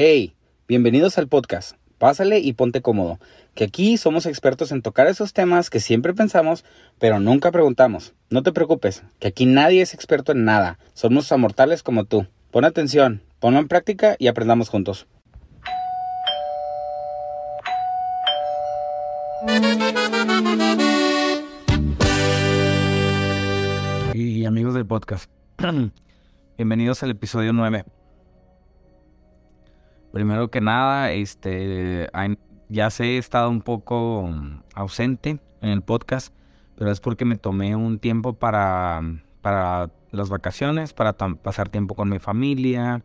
Hey, bienvenidos al podcast. Pásale y ponte cómodo, que aquí somos expertos en tocar esos temas que siempre pensamos, pero nunca preguntamos. No te preocupes, que aquí nadie es experto en nada. Somos amortales como tú. Pon atención, ponlo en práctica y aprendamos juntos. Y amigos del podcast, bienvenidos al episodio 9. Primero que nada, este, ya sé, he estado un poco ausente en el podcast, pero es porque me tomé un tiempo para, para las vacaciones, para pasar tiempo con mi familia,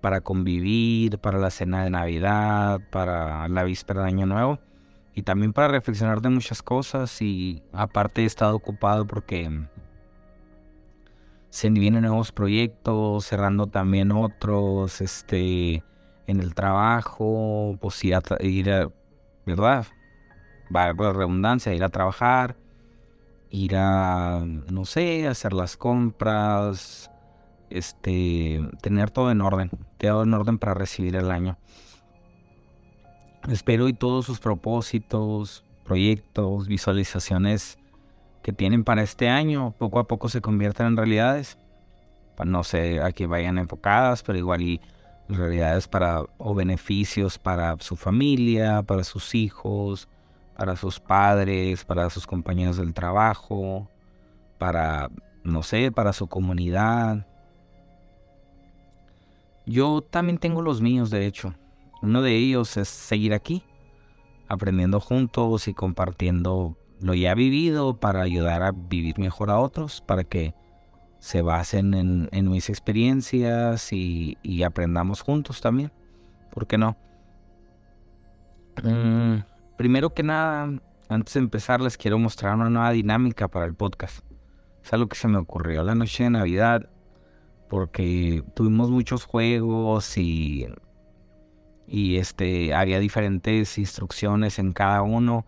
para convivir, para la cena de Navidad, para la víspera de Año Nuevo y también para reflexionar de muchas cosas y aparte he estado ocupado porque se vienen nuevos proyectos, cerrando también otros, este en el trabajo, pues ir a, ir a ¿verdad? Va la redundancia, ir a trabajar, ir a, no sé, hacer las compras, este, tener todo en orden, todo en orden para recibir el año. Espero y todos sus propósitos, proyectos, visualizaciones que tienen para este año, poco a poco se conviertan en realidades. No sé a qué vayan enfocadas, pero igual y realidades para o beneficios para su familia, para sus hijos, para sus padres, para sus compañeros del trabajo, para no sé, para su comunidad. Yo también tengo los míos, de hecho. Uno de ellos es seguir aquí, aprendiendo juntos y compartiendo lo ya vivido para ayudar a vivir mejor a otros, para que se basen en, mis experiencias y, aprendamos juntos también. ¿Por qué no? Mm, primero que nada, antes de empezar, les quiero mostrar una nueva dinámica para el podcast. Es algo que se me ocurrió la noche de Navidad, porque tuvimos muchos juegos y, y este, había diferentes instrucciones en cada uno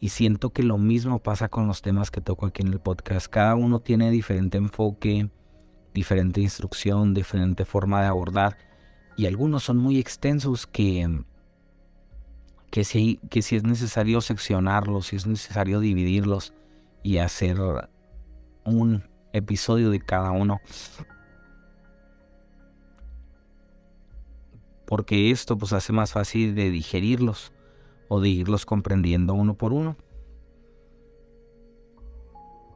y siento que lo mismo pasa con los temas que toco aquí en el podcast. Cada uno tiene diferente enfoque, diferente instrucción, diferente forma de abordar. Y algunos son muy extensos que, que, si, que si es necesario seccionarlos, si es necesario dividirlos y hacer un episodio de cada uno. Porque esto pues hace más fácil de digerirlos o de irlos comprendiendo uno por uno.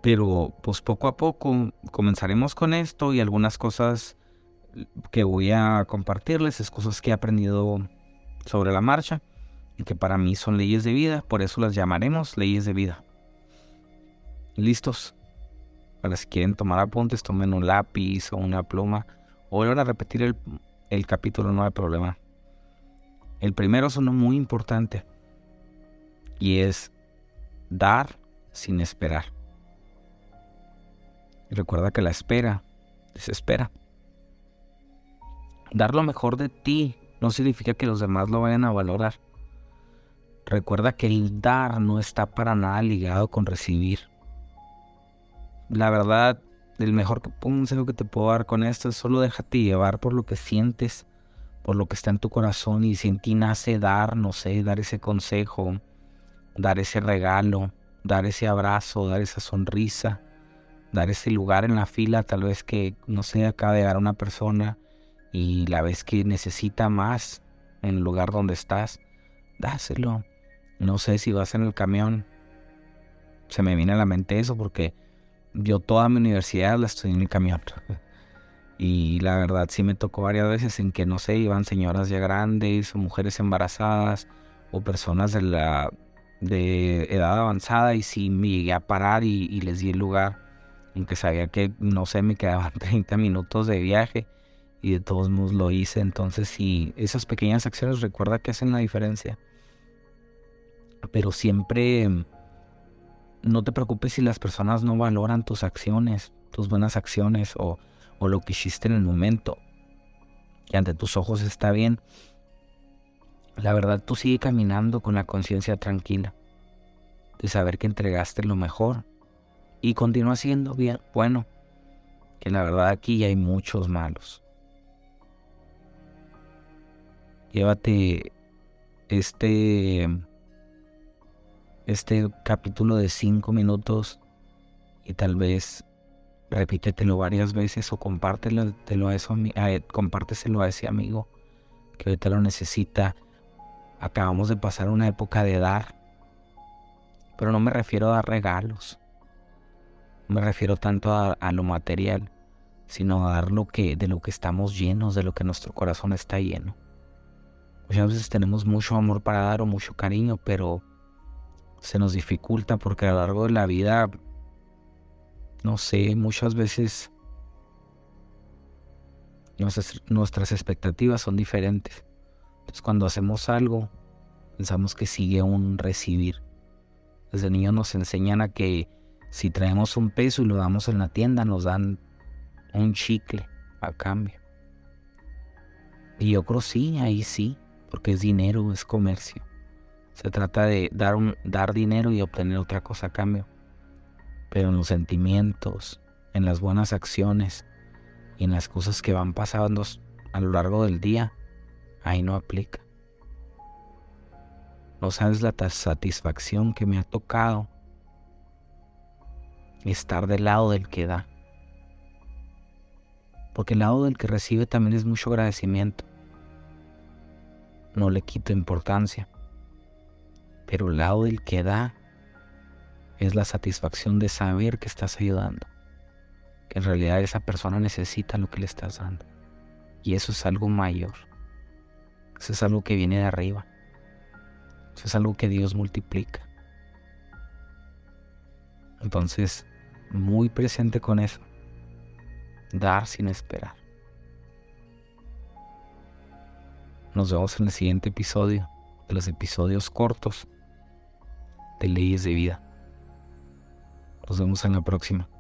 Pero pues poco a poco comenzaremos con esto y algunas cosas que voy a compartirles es cosas que he aprendido sobre la marcha y que para mí son leyes de vida, por eso las llamaremos leyes de vida. ¿Listos? Para si quieren tomar apuntes, tomen un lápiz o una pluma o vuelvan a repetir el, el capítulo, no hay problema. El primero es uno muy importante y es dar sin esperar. recuerda que la espera desespera. Dar lo mejor de ti no significa que los demás lo vayan a valorar. Recuerda que el dar no está para nada ligado con recibir. La verdad, el mejor consejo que te puedo dar con esto es solo déjate llevar por lo que sientes, por lo que está en tu corazón y si en ti nace dar, no sé, dar ese consejo, dar ese regalo, dar ese abrazo, dar esa sonrisa, dar ese lugar en la fila, tal vez que, no sé, acaba de llegar una persona y la vez que necesita más en el lugar donde estás, dáselo. No sé si vas en el camión. Se me viene a la mente eso porque yo toda mi universidad la estudié en el camión. Y la verdad sí me tocó varias veces en que, no sé, iban señoras ya grandes o mujeres embarazadas o personas de la de edad avanzada y sí me llegué a parar y, les di el lugar, aunque sabía que, no sé, me quedaban 30 minutos de viaje y de todos modos lo hice. Entonces sí, esas pequeñas acciones recuerda que hacen la diferencia. Pero siempre no te preocupes si las personas no valoran tus acciones, tus buenas acciones o, o lo que hiciste en el momento. Que ante tus ojos está bien la verdad, tú sigue caminando con la conciencia tranquila de saber que entregaste lo mejor y continúa siendo bien bueno, que la verdad aquí hay muchos malos. llévate este, este capítulo de cinco minutos y tal vez repítetelo varias veces o compártelo, a eso, compárteselo a ese amigo que ahorita lo necesita. Acabamos de pasar una época de dar, pero no me refiero a dar regalos, no me refiero tanto a, lo material, sino a dar lo que, de lo que estamos llenos, de lo que nuestro corazón está lleno. Muchas veces tenemos mucho amor para dar o mucho cariño, pero se nos dificulta porque a lo largo de la vida, no sé, muchas veces nuestras, nuestras expectativas son diferentes. Entonces cuando hacemos algo, pensamos que sigue un recibir. Desde niños nos enseñan a que si traemos un peso y lo damos en la tienda, nos dan un chicle a cambio. Y yo creo sí, ahí sí porque es dinero, es comercio. Se trata de dar, un, dar dinero y obtener otra cosa a cambio. Pero en los sentimientos, en las buenas acciones y en las cosas que van pasando a lo largo del día, ahí no aplica. No sabes la satisfacción que me ha tocado estar del lado del que da. Porque el lado del que recibe también es mucho agradecimiento no le quito importancia. Pero el lado del que da es la satisfacción de saber que estás ayudando. Que en realidad esa persona necesita lo que le estás dando. Y eso es algo mayor. Eso es algo que viene de arriba. Eso es algo que Dios multiplica. Entonces, muy presente con eso. Dar sin esperar. Nos vemos en el siguiente episodio de los episodios cortos de Leyes de Vida. Nos vemos en la próxima.